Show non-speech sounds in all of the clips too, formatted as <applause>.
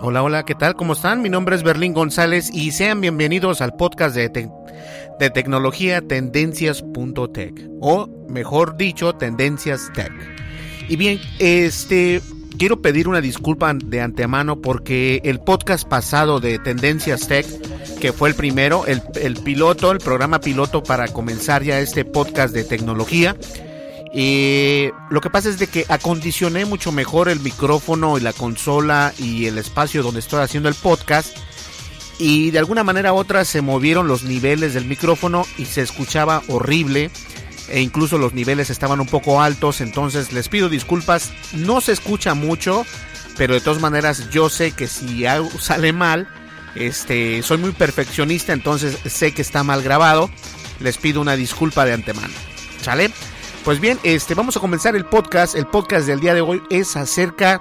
Hola, hola, ¿qué tal? ¿Cómo están? Mi nombre es Berlín González y sean bienvenidos al podcast de, de tecnología tendencias.tech o mejor dicho, Tendencias Tech. Y bien, este quiero pedir una disculpa de antemano porque el podcast pasado de Tendencias Tech, que fue el primero, el, el piloto, el programa piloto para comenzar ya este podcast de tecnología, lo que pasa es de que acondicioné mucho mejor el micrófono y la consola y el espacio donde estoy haciendo el podcast. Y de alguna manera u otra se movieron los niveles del micrófono y se escuchaba horrible. E incluso los niveles estaban un poco altos. Entonces les pido disculpas. No se escucha mucho. Pero de todas maneras yo sé que si <laughs> sale mal. Este, soy muy perfeccionista. Entonces sé que está mal grabado. Les pido una disculpa de antemano. ¿Sale? Pues bien, este, vamos a comenzar el podcast. El podcast del día de hoy es acerca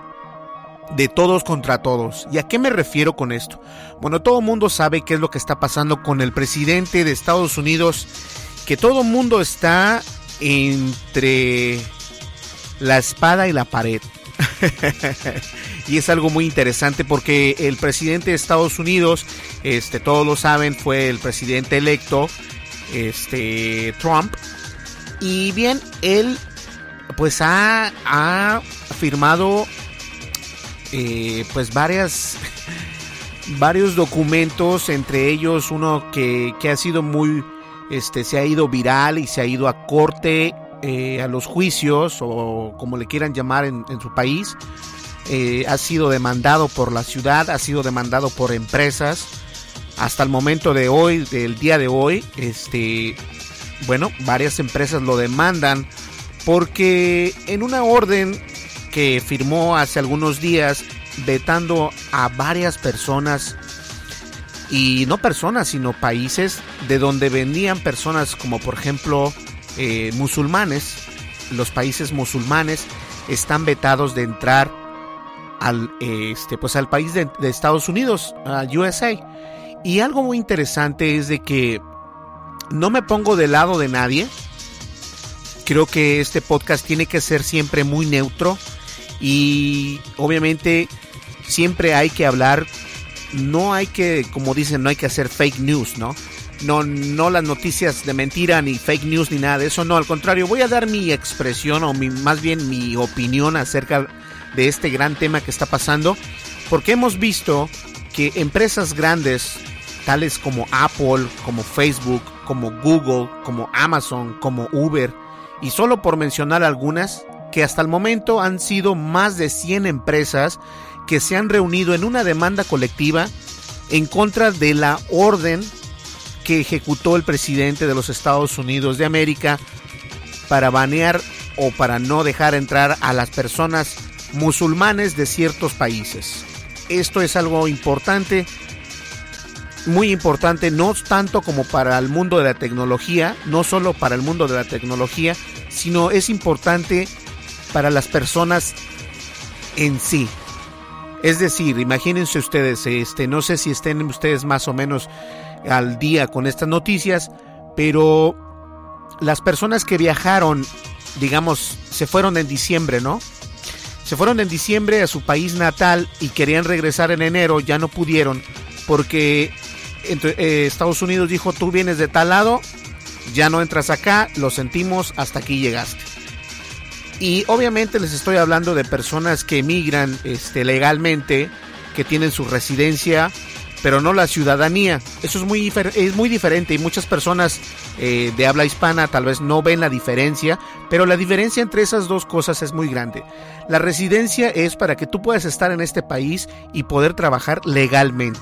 de todos contra todos. ¿Y a qué me refiero con esto? Bueno, todo el mundo sabe qué es lo que está pasando con el presidente de Estados Unidos, que todo el mundo está entre la espada y la pared. <laughs> y es algo muy interesante porque el presidente de Estados Unidos, este, todos lo saben, fue el presidente electo, este, Trump, y bien, él pues ha, ha firmado eh, pues varias <laughs> varios documentos, entre ellos uno que, que, ha sido muy este se ha ido viral y se ha ido a corte eh, a los juicios o como le quieran llamar en, su país. Eh, ha sido demandado por la ciudad, ha sido demandado por empresas. Hasta el momento de hoy, del día de hoy, este bueno, varias empresas lo demandan porque en una orden que firmó hace algunos días vetando a varias personas y no personas sino países de donde venían personas como por ejemplo eh, musulmanes los países musulmanes están vetados de entrar al este pues al país de, Estados Unidos a USA y algo muy interesante es de que no me pongo del lado de nadie. Creo que este podcast tiene que ser siempre muy neutro y obviamente siempre hay que hablar, no hay que, como dicen, no hay que hacer fake news, ¿no? No, no las noticias de mentira ni fake news ni nada de eso, no, al contrario, voy a dar mi expresión o mi, más bien mi opinión acerca de este gran tema que está pasando, porque hemos visto que empresas grandes, tales como Apple, como Facebook, como Google, como Amazon, como Uber, y solo por mencionar algunas, que hasta el momento han sido más de 100 empresas que se han reunido en una demanda colectiva en contra de la orden que ejecutó el presidente de los Estados Unidos de América para banear o para no dejar entrar a las personas musulmanes de ciertos países. Esto es algo importante muy importante, no tanto como para el mundo de la tecnología, no solo para el mundo de la tecnología, sino es importante para las personas en sí. Es decir, imagínense ustedes, este, no sé si estén ustedes más o menos al día con estas noticias, pero las personas que viajaron, digamos, se fueron en diciembre, ¿no? Se fueron en diciembre a su país natal y querían regresar en enero, ya no pudieron porque eh, Estados Unidos dijo tú vienes de tal lado, ya no entras acá, lo sentimos, hasta aquí llegaste. Y obviamente les estoy hablando de personas que emigran este, legalmente, que tienen su residencia, pero no la ciudadanía. Eso es muy, es muy diferente y muchas personas eh, de habla hispana tal vez no ven la diferencia, pero la diferencia entre esas dos cosas es muy grande. La residencia es para que tú puedas estar en este país y poder trabajar legalmente.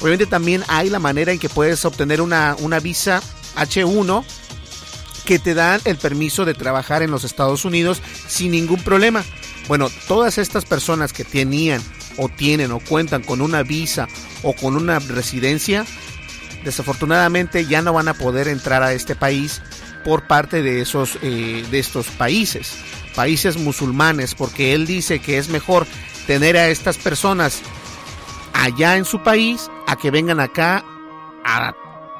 Obviamente también hay la manera en que puedes obtener una, una visa H1 que te dan el permiso de trabajar en los Estados Unidos sin ningún problema. Bueno, todas estas personas que tenían o tienen o cuentan con una visa o con una residencia, desafortunadamente ya no van a poder entrar a este país por parte de esos eh, de estos países, países musulmanes, porque él dice que es mejor tener a estas personas allá en su país a que vengan acá a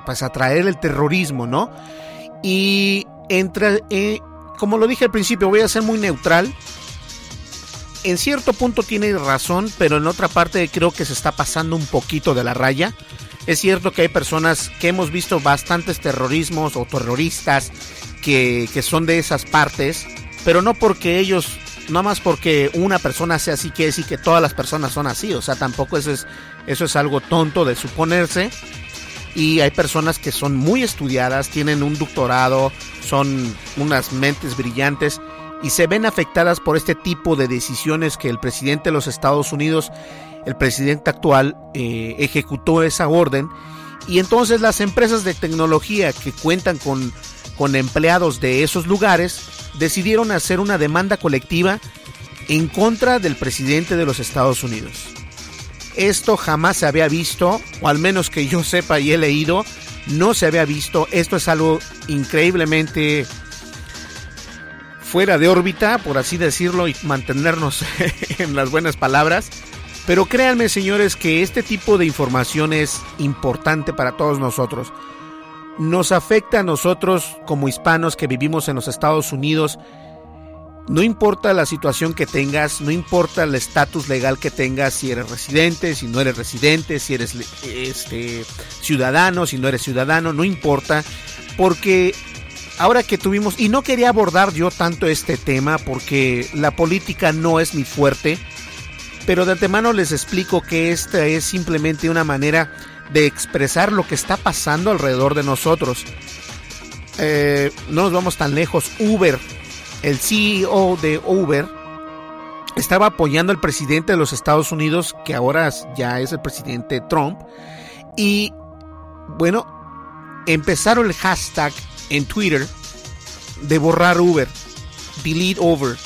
pues a traer el terrorismo, ¿no? Y entre, eh, como lo dije al principio, voy a ser muy neutral. En cierto punto tiene razón, pero en otra parte creo que se está pasando un poquito de la raya. Es cierto que hay personas que hemos visto bastantes terrorismos o terroristas que, que son de esas partes, pero no porque ellos no más porque una persona sea así, quiere decir que todas las personas son así. O sea, tampoco eso es, eso es algo tonto de suponerse y hay personas que son muy estudiadas, tienen un doctorado, son unas mentes brillantes y se ven afectadas por este tipo de decisiones que el presidente de los Estados Unidos, el presidente actual, eh, ejecutó esa orden. Y entonces las empresas de tecnología que cuentan con, con empleados de esos lugares decidieron hacer una demanda colectiva en contra del presidente de los Estados Unidos. Esto jamás se había visto, o al menos que yo sepa y he leído, no se había visto. Esto es algo increíblemente fuera de órbita, por así decirlo, y mantenernos <laughs> en las buenas palabras. Pero créanme, señores, que este tipo de información es importante para todos nosotros. Nos afecta a nosotros como hispanos que vivimos en los Estados Unidos no importa la situación que tengas, no importa el estatus legal que tengas, si eres residente, si no eres residente, si eres este, ciudadano, si no eres ciudadano, no importa, porque ahora que tuvimos, y no quería abordar yo tanto este tema porque la política no es mi fuerte, pero de antemano les explico que esta es simplemente una manera de expresar lo que está pasando alrededor de nosotros. Eh, no nos vamos tan lejos. Uber el CEO de Uber, estaba apoyando al presidente de los Estados Unidos, que ahora ya es el presidente Trump, y bueno, empezaron el hashtag en Twitter de borrar Uber, delete Uber.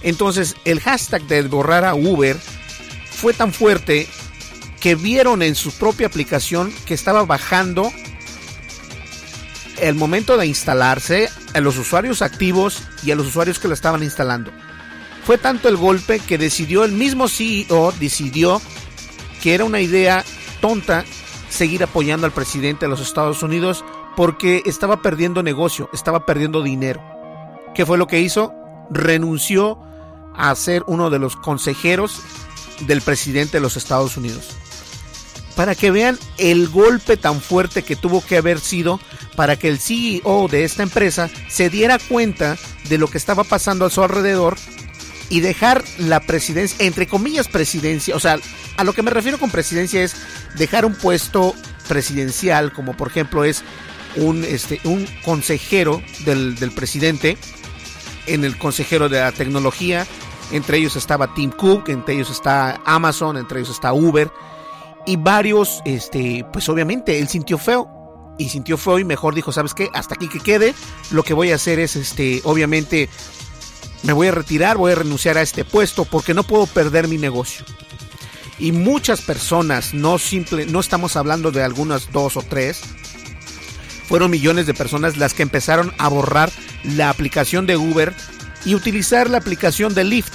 Entonces, el hashtag de borrar a Uber fue tan fuerte que vieron en su propia aplicación que estaba bajando el momento de instalarse a los usuarios activos y a los usuarios que lo estaban instalando. Fue tanto el golpe que decidió el mismo CEO, decidió que era una idea tonta seguir apoyando al presidente de los Estados Unidos porque estaba perdiendo negocio, estaba perdiendo dinero. ¿Qué fue lo que hizo? Renunció a ser uno de los consejeros del presidente de los Estados Unidos para que vean el golpe tan fuerte que tuvo que haber sido para que el CEO de esta empresa se diera cuenta de lo que estaba pasando a su alrededor y dejar la presidencia, entre comillas presidencia, o sea, a lo que me refiero con presidencia es dejar un puesto presidencial, como por ejemplo es un, este, un consejero del, del presidente, en el consejero de la tecnología, entre ellos estaba Tim Cook, entre ellos está Amazon, entre ellos está Uber, y varios, este, pues obviamente él sintió feo. Y sintió feo y mejor dijo, ¿sabes qué? Hasta aquí que quede. Lo que voy a hacer es, este, obviamente, me voy a retirar, voy a renunciar a este puesto porque no puedo perder mi negocio. Y muchas personas, no simple, no estamos hablando de algunas dos o tres, fueron millones de personas las que empezaron a borrar la aplicación de Uber y utilizar la aplicación de Lyft,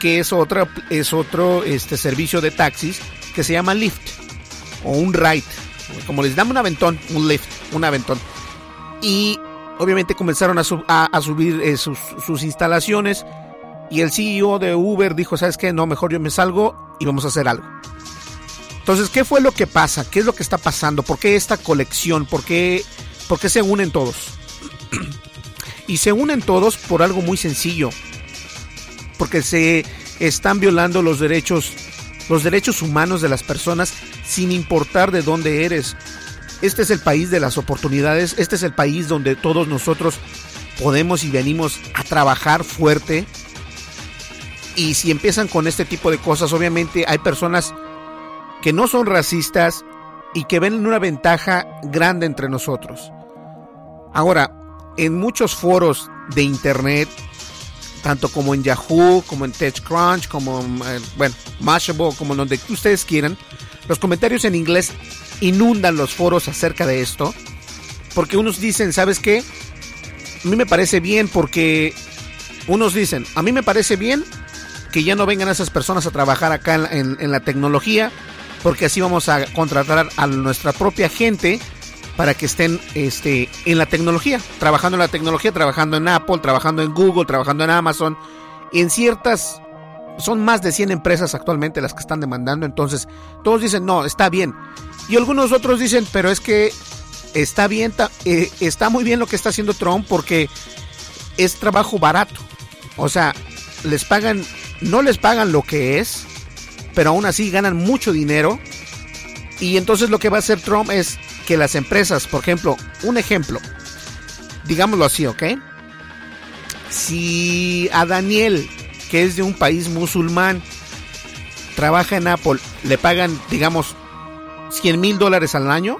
que es otra, es otro este, servicio de taxis que se llama Lyft o un ride. Como les damos un aventón, un lift, un aventón. y obviamente comenzaron a, subir eh, sus, sus, instalaciones y el CEO de Uber dijo, ¿sabes qué? No, mejor yo me salgo y vamos a hacer algo. Entonces, ¿qué fue lo que pasa? ¿Qué es lo que está pasando? ¿Por qué esta colección? ¿Por qué, por qué se unen todos? <clears throat> y se unen todos por algo muy sencillo. Porque se están violando los derechos los derechos humanos de las personas sin importar de dónde eres. Este es el país de las oportunidades, este es el país donde todos nosotros podemos y venimos a trabajar fuerte. Y si empiezan con este tipo de cosas, obviamente hay personas que no son racistas y que ven una ventaja grande entre nosotros. Ahora, en muchos foros de internet, tanto como en Yahoo, como en TechCrunch, como, eh, bueno, Mashable, como donde ustedes quieran, los comentarios en inglés inundan los foros acerca de esto, porque unos dicen, ¿sabes qué? A mí me parece bien porque unos dicen, a mí me parece bien que ya no vengan esas personas a trabajar acá en, en la tecnología, porque así vamos a contratar a nuestra propia gente para que estén este, en la tecnología, trabajando en la tecnología, trabajando en Apple, trabajando en Google, trabajando en Amazon. En ciertas, son más de 100 empresas actualmente las que están demandando. Entonces, todos dicen, no, está bien. Y algunos otros dicen, pero es que está bien, eh, está muy bien lo que está haciendo Trump porque es trabajo barato. O sea, les pagan, no les pagan lo que es, pero aún así ganan mucho dinero. Y entonces lo que va a hacer Trump es que las empresas, por ejemplo, un ejemplo, digámoslo así, ¿ok? Si a Daniel, que es de un país musulmán, trabaja en Apple, le pagan, digamos, 100 mil dólares al año,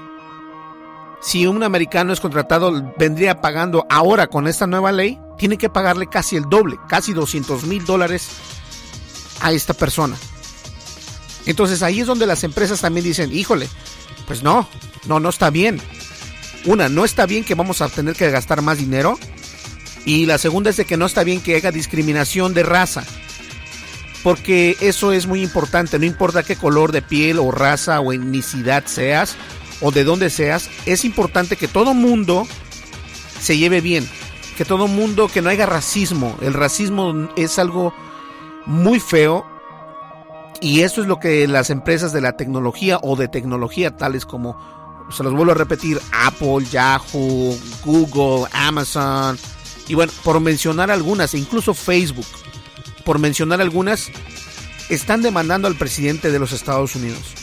si un americano es contratado, vendría pagando ahora con esta nueva ley, tiene que pagarle casi el doble, casi 200 mil dólares a esta persona. Entonces ahí es donde las empresas también dicen, híjole, pues no, no, no está bien. Una, no está bien que vamos a tener que gastar más dinero. Y la segunda es de que no está bien que haya discriminación de raza. Porque eso es muy importante, no importa qué color de piel o raza o etnicidad seas o de dónde seas, es importante que todo mundo se lleve bien, que todo mundo, que no haya racismo. El racismo es algo muy feo y eso es lo que las empresas de la tecnología o de tecnología tales como se los vuelvo a repetir, Apple, Yahoo, Google, Amazon, y bueno, por mencionar algunas, e incluso Facebook, por mencionar algunas, están demandando al presidente de los Estados Unidos.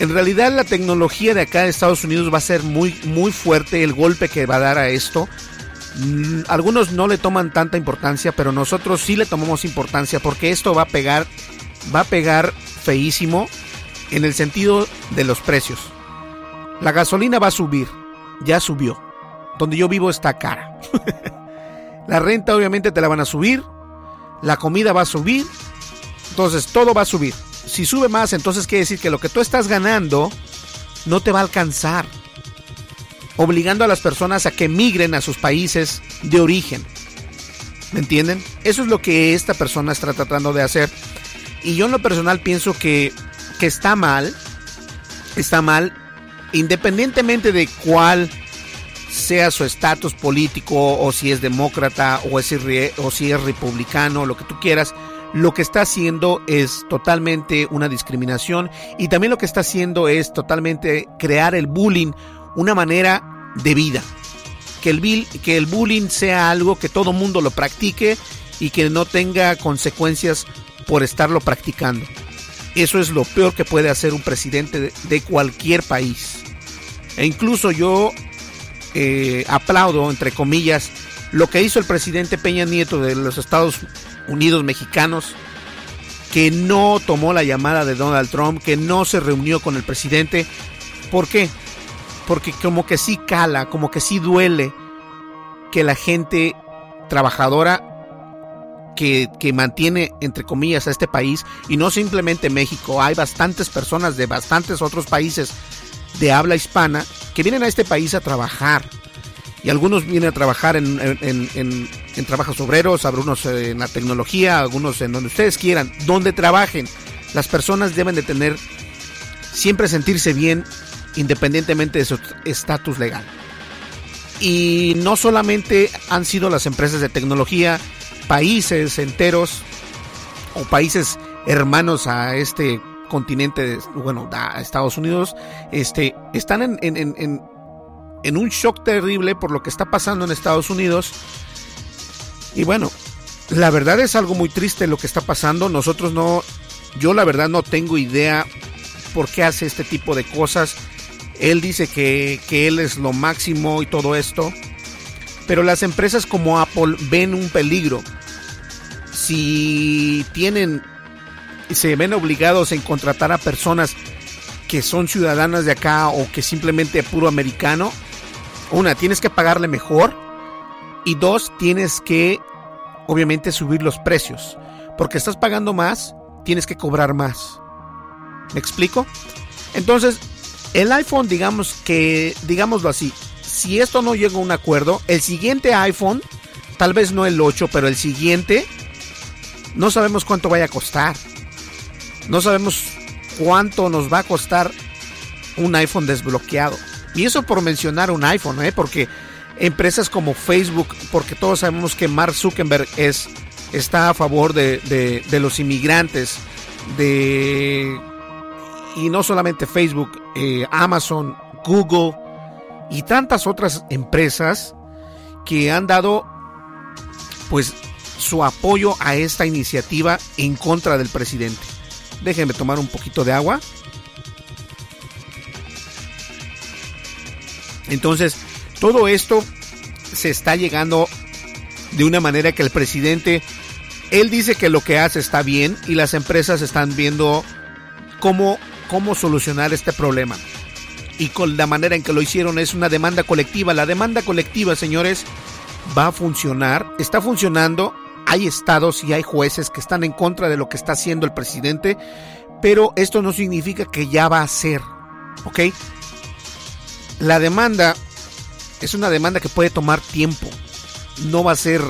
En realidad la tecnología de acá de Estados Unidos va a ser muy, muy fuerte el golpe que va a dar a esto. Mm, algunos no le toman tanta importancia, pero nosotros sí le tomamos importancia porque esto va a pegar, va a pegar feísimo en el sentido de los precios. La gasolina va a subir, ya subió. Donde yo vivo está cara. <laughs> la renta obviamente te la van a subir, la comida va a subir, entonces todo va a subir. Si sube más, entonces quiere decir que lo que tú estás ganando no te va a alcanzar. Obligando a las personas a que migren a sus países de origen. ¿Me entienden? Eso es lo que esta persona está tratando de hacer. Y yo en lo personal pienso que, que está mal. Está mal independientemente de cuál sea su estatus político o si es demócrata o, es, o si es republicano, lo que tú quieras, lo que está haciendo es totalmente una discriminación y también lo que está haciendo es totalmente crear el bullying una manera de vida. Que el, que el bullying sea algo que todo mundo lo practique y que no tenga consecuencias por estarlo practicando. Eso es lo peor que puede hacer un presidente de, cualquier país. E incluso yo eh, aplaudo, entre comillas, lo que hizo el presidente Peña Nieto de los Estados Unidos mexicanos, que no tomó la llamada de Donald Trump, que no se reunió con el presidente. ¿Por qué? Porque como que sí cala, como que sí duele que la gente trabajadora que, mantiene, entre comillas, a este país, y no simplemente México, hay bastantes personas de bastantes otros países de habla hispana que vienen a este país a trabajar. Y algunos vienen a trabajar en, trabajos obreros, algunos en la tecnología, algunos en donde ustedes quieran, donde trabajen. Las personas deben de tener, siempre sentirse bien, independientemente de su estatus legal. Y no solamente han sido las empresas de tecnología, países enteros o países hermanos a este continente, bueno, a Estados Unidos, este, están en, en, un shock terrible por lo que está pasando en Estados Unidos. Y bueno, la verdad es algo muy triste lo que está pasando. Nosotros no, yo la verdad no tengo idea por qué hace este tipo de cosas. Él dice que él es lo máximo y todo esto. Pero las empresas como Apple ven un peligro. Si tienen, se ven obligados en contratar a personas que son ciudadanas de acá o que simplemente puro americano, una, tienes que pagarle mejor. Y dos, tienes que, obviamente, subir los precios. Porque estás pagando más, tienes que cobrar más. ¿Me explico? Entonces, el iPhone, digamos que, digámoslo así, si esto no llega a un acuerdo, el siguiente iPhone, tal vez no el 8, pero el siguiente, no sabemos cuánto vaya a costar. No sabemos cuánto nos va a costar un iPhone desbloqueado. Y eso por mencionar un iPhone, ¿eh? porque empresas como Facebook, porque todos sabemos que Mark Zuckerberg es, está a favor de, de, los inmigrantes, de y no solamente Facebook, eh, Amazon, Google y tantas otras empresas que han dado pues su apoyo a esta iniciativa en contra del presidente. Déjenme tomar un poquito de agua. Entonces, todo esto se está llegando de una manera que el presidente, él dice que lo que hace está bien y las empresas están viendo cómo, cómo solucionar este problema. Y con la manera en que lo hicieron es una demanda colectiva. La demanda colectiva, señores, va a funcionar, está funcionando. Hay estados y hay jueces que están en contra de lo que está haciendo el presidente, pero esto no significa que ya va a ser, ¿ok? La demanda es una demanda que puede tomar tiempo. No va a ser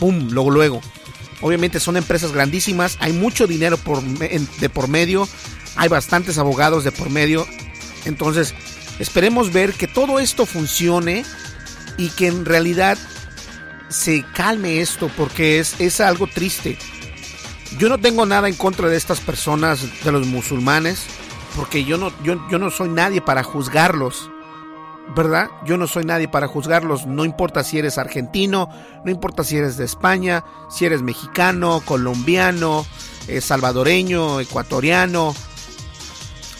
pum, luego luego. Obviamente son empresas grandísimas, hay mucho dinero de por medio, hay bastantes abogados de por medio. Entonces, esperemos ver que todo esto funcione y que en realidad se calme esto porque es, es algo triste. Yo no tengo nada en contra de estas personas, de los musulmanes, porque yo no, yo, yo no soy nadie para juzgarlos. ¿verdad? Yo no soy nadie para juzgarlos, no importa si eres argentino, no importa si eres de España, si eres mexicano, colombiano, eh, salvadoreño, ecuatoriano,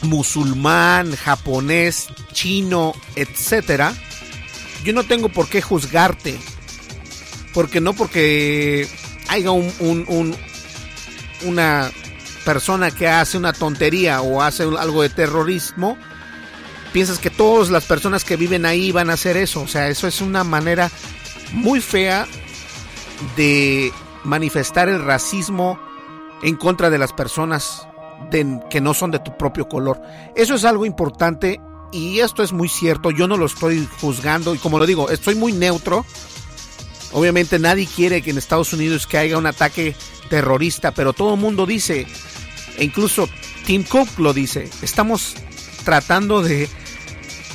musulmán, japonés, chino, etcétera. Yo no tengo por qué juzgarte, porque no porque haya un, un, un, una persona que hace una tontería o hace algo de terrorismo, piensas que todas las personas que viven ahí van a hacer eso. O sea, eso es una manera muy fea de manifestar el racismo en contra de las personas que no son de tu propio color. Eso es algo importante y esto es muy cierto. Yo no lo estoy juzgando y como lo digo, estoy muy neutro. Obviamente nadie quiere que en Estados Unidos haya un ataque terrorista, pero todo el mundo dice, e incluso Tim Cook lo dice, estamos tratando de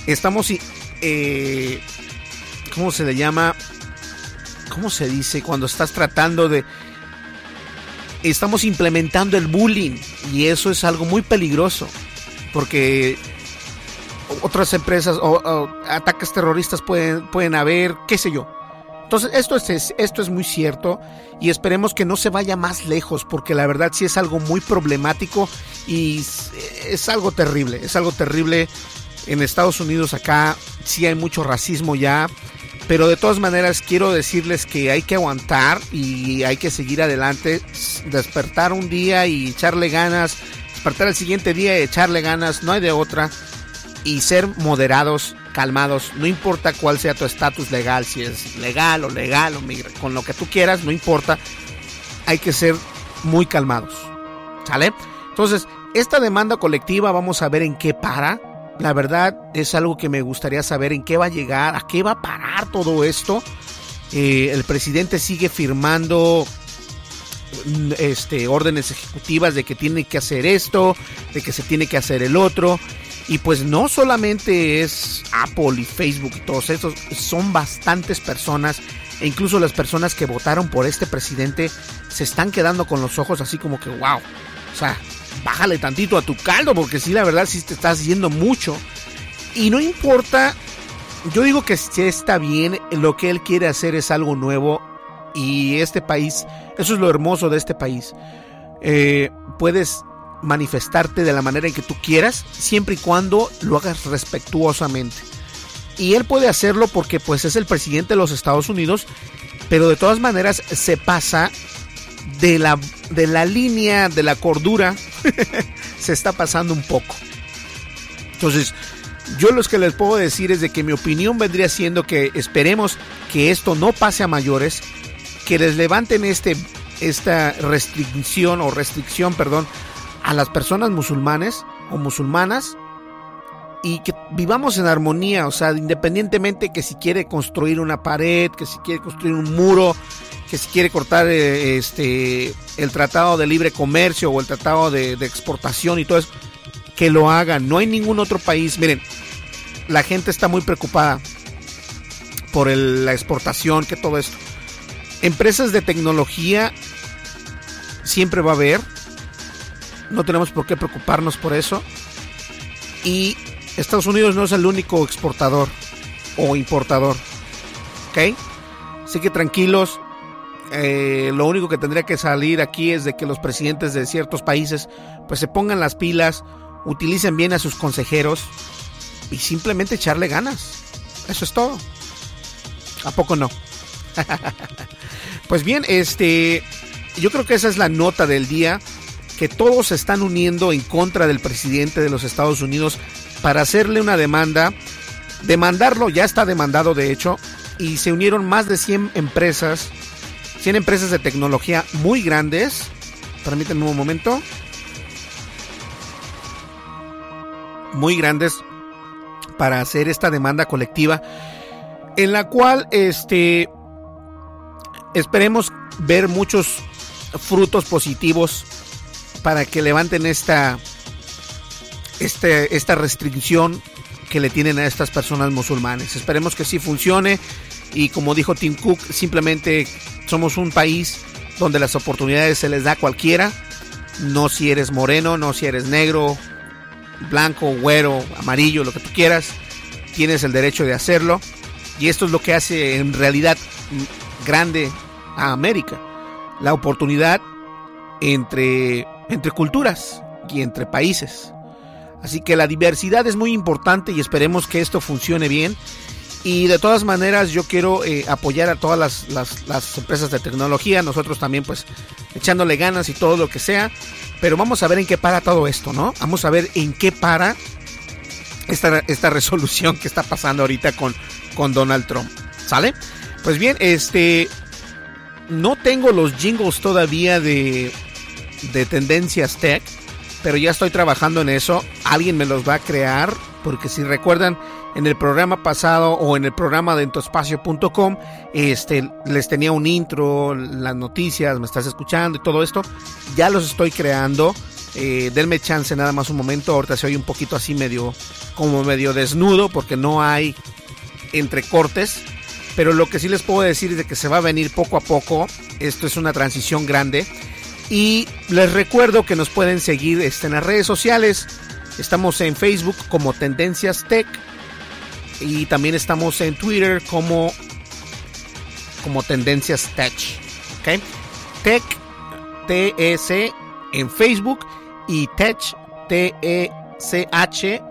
estamos, eh, ¿cómo se le llama? ¿Cómo se dice? Cuando estás tratando de... Estamos implementando el bullying y eso es algo muy peligroso porque otras empresas o, o ataques terroristas pueden, pueden haber, qué sé yo. Entonces, esto es, esto es muy cierto y esperemos que no se vaya más lejos porque la verdad sí es algo muy problemático y es algo terrible, es algo terrible. En Estados Unidos acá sí hay mucho racismo ya, pero de todas maneras quiero decirles que hay que aguantar y hay que seguir adelante, despertar un día y echarle ganas, despertar el siguiente día y echarle ganas, no hay de otra, y ser moderados, calmados, no importa cuál sea tu estatus legal, si es legal o legal o migra, con lo que tú quieras, no importa, hay que ser muy calmados, ¿sale? Entonces, esta demanda colectiva vamos a ver en qué para, la verdad es algo que me gustaría saber en qué va a llegar, a qué va a parar todo esto. Eh, el presidente sigue firmando mm, este, órdenes ejecutivas de que tiene que hacer esto, de que se tiene que hacer el otro. Y pues no solamente es Apple y Facebook y todos esos, son bastantes personas e incluso las personas que votaron por este presidente se están quedando con los ojos así como que, wow, o sea, bájale tantito a tu caldo porque sí, la verdad sí te estás yendo mucho. Y no importa, yo digo que está bien, lo que él quiere hacer es algo nuevo y este país, eso es lo hermoso de este país. Eh, puedes manifestarte de la manera en que tú quieras, siempre y cuando lo hagas respetuosamente. Y él puede hacerlo porque pues es el presidente de los Estados Unidos, pero de todas maneras se pasa de la, de la línea de la cordura, <laughs> se está pasando un poco. Entonces, yo lo que les puedo decir es de que mi opinión vendría siendo que esperemos que esto no pase a mayores, que les levanten este, esta restricción o restricción, perdón, a las personas musulmanes o musulmanas y que vivamos en armonía, o sea, independientemente que si quiere construir una pared, que si quiere construir un muro, que si quiere cortar eh, este el tratado de libre comercio o el tratado de, exportación y todo eso, que lo hagan. No hay ningún otro país. Miren, la gente está muy preocupada por la exportación, que todo esto. Empresas de tecnología siempre va a haber. No tenemos por qué preocuparnos por eso. Y Estados Unidos no es el único exportador o importador. ¿Ok? Así que tranquilos, eh, lo único que tendría que salir aquí es de que los presidentes de ciertos países pues se pongan las pilas, utilicen bien a sus consejeros y simplemente echarle ganas. Eso es todo. ¿A poco no? <laughs> pues bien, este yo creo que esa es la nota del día que todos se están uniendo en contra del presidente de los Estados Unidos para hacerle una demanda. Demandarlo, ya está demandado de hecho, y se unieron más de 100 empresas 100 empresas de tecnología muy grandes. Permítanme un momento. Muy grandes para hacer esta demanda colectiva en la cual este esperemos ver muchos frutos positivos para que levanten esta este, esta restricción que le tienen a estas personas musulmanes. Esperemos que sí funcione y como dijo Tim Cook, simplemente somos un país donde las oportunidades se les da a cualquiera, no si eres moreno, no si eres negro, blanco, güero, amarillo, lo que tú quieras, tienes el derecho de hacerlo. Y esto es lo que hace en realidad grande a América, la oportunidad entre, entre culturas y entre países. Así que la diversidad es muy importante y esperemos que esto funcione bien y de todas maneras yo quiero eh, apoyar a todas las, empresas de tecnología, nosotros también pues echándole ganas y todo lo que sea. Pero vamos a ver en qué para todo esto, ¿no? Vamos a ver en qué para esta, esta resolución que está pasando ahorita con, con Donald Trump. ¿Sale? Pues bien, este... No tengo los jingles todavía de, de Tendencias Tech, pero ya estoy trabajando en eso. Alguien me los va a crear, porque si recuerdan, en el programa pasado o en el programa de entoespacio.com, este, les tenía un intro, las noticias, me estás escuchando y todo esto. Ya los estoy creando. Eh, denme chance nada más un momento. Ahorita se oye un poquito así medio, como medio desnudo porque no hay entrecortes. Pero lo que sí les puedo decir es de que se va a venir poco a poco. Esto es una transición grande. Y les recuerdo que nos pueden seguir este, en las redes sociales. Estamos en Facebook como Tendencias Tech y también estamos en Twitter como, como Tendencias Tech. ¿Ok? Tech, T-E-C en Facebook y Tech, T-E-C-H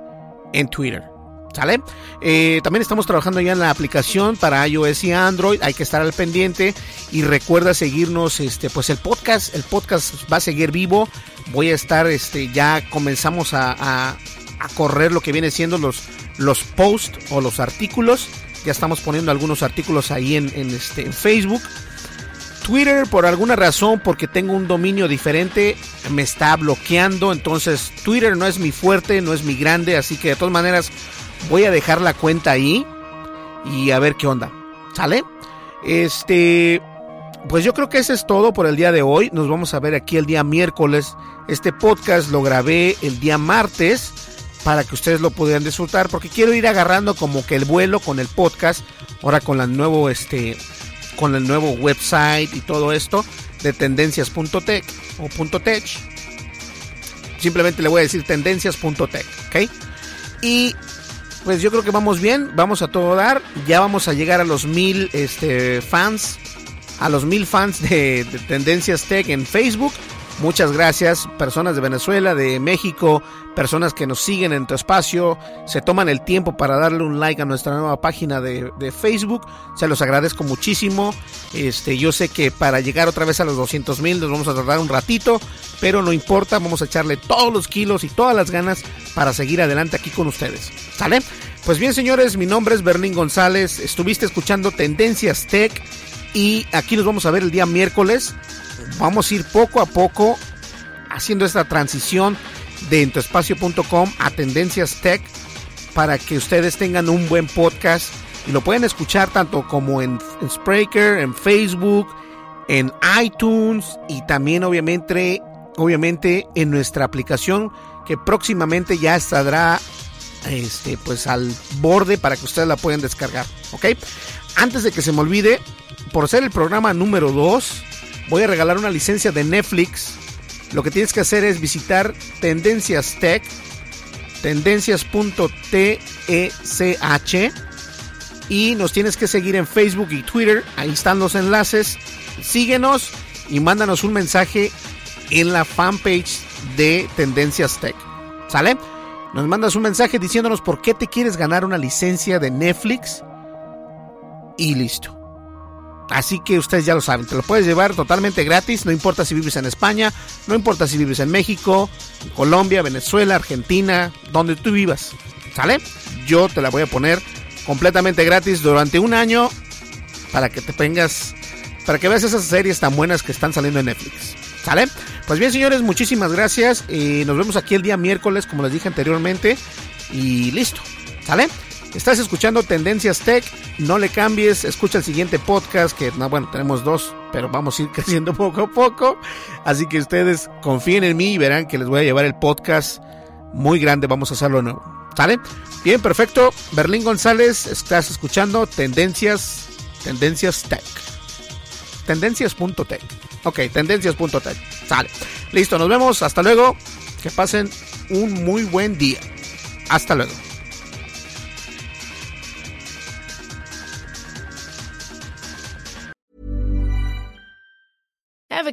en Twitter. ¿Sale? Eh, también estamos trabajando ya en la aplicación para iOS y Android. Hay que estar al pendiente. Y recuerda seguirnos, este, pues el podcast. El podcast va a seguir vivo. Voy a estar, este, ya comenzamos a, a, a correr lo que viene siendo los, los posts o los artículos. Ya estamos poniendo algunos artículos ahí en, este, en Facebook. Twitter, por alguna razón, porque tengo un dominio diferente, me está bloqueando. Entonces, Twitter no es mi fuerte, no es mi grande. Así que de todas maneras, voy a dejar la cuenta ahí y a ver qué onda. ¿Sale? Este. Pues yo creo que eso es todo por el día de hoy. Nos vamos a ver aquí el día miércoles. Este podcast lo grabé el día martes para que ustedes lo pudieran disfrutar porque quiero ir agarrando como que el vuelo con el podcast ahora con la nuevo este con el nuevo website y todo esto de tendencias.tech o .tech simplemente le voy a decir tendencias.tech ok y pues yo creo que vamos bien vamos a todo dar ya vamos a llegar a los mil este, fans a los mil fans de, de tendencias tech en facebook Muchas gracias, personas de Venezuela, de México, personas que nos siguen en tu espacio, se toman el tiempo para darle un like a nuestra nueva página de, de, Facebook. Se los agradezco muchísimo. Este, yo sé que para llegar otra vez a los 200 mil nos vamos a tardar un ratito, pero no importa, vamos a echarle todos los kilos y todas las ganas para seguir adelante aquí con ustedes. ¿Sale? Pues bien, señores, mi nombre es Berlín González. Estuviste escuchando Tendencias Tech y aquí nos vamos a ver el día miércoles vamos a ir poco a poco haciendo esta transición de entoespacio.com a Tendencias Tech para que ustedes tengan un buen podcast y lo pueden escuchar tanto como en, en Spreaker, en Facebook, en iTunes y también obviamente, obviamente en nuestra aplicación que próximamente ya estará este pues al borde para que ustedes la puedan descargar, ¿ok? Antes de que se me olvide, por ser el programa número 2, voy a regalar una licencia de Netflix. Lo que tienes que hacer es visitar Tendencias Tech, tendencias.tech y nos tienes que seguir en Facebook y Twitter. Ahí están los enlaces. Síguenos y mándanos un mensaje en la fanpage de Tendencias Tech. ¿Sale? Nos mandas un mensaje diciéndonos por qué te quieres ganar una licencia de Netflix y listo. Así que ustedes ya lo saben, te lo puedes llevar totalmente gratis, no importa si vives en España, no importa si vives en México, Colombia, Venezuela, Argentina, donde tú vivas. ¿Sale? Yo te la voy a poner completamente gratis durante un año para que te tengas, para que veas esas series tan buenas que están saliendo en Netflix. ¿Sale? Pues bien, señores, muchísimas gracias. Y nos vemos aquí el día miércoles, como les dije anteriormente. Y listo. ¿Sale? Estás escuchando Tendencias Tech, no le cambies, escucha el siguiente podcast, que no, bueno, tenemos dos, pero vamos a ir <laughs> creciendo poco a poco. Así que ustedes confíen en mí y verán que les voy a llevar el podcast muy grande, vamos a hacerlo nuevo. ¿Sale? Bien, perfecto. Berlín González, estás escuchando Tendencias, Tendencias Tech. Tendencias.tech. Ok, tendencias.tech. Sale. Listo, nos vemos. Hasta luego. Que pasen un muy buen día. Hasta luego.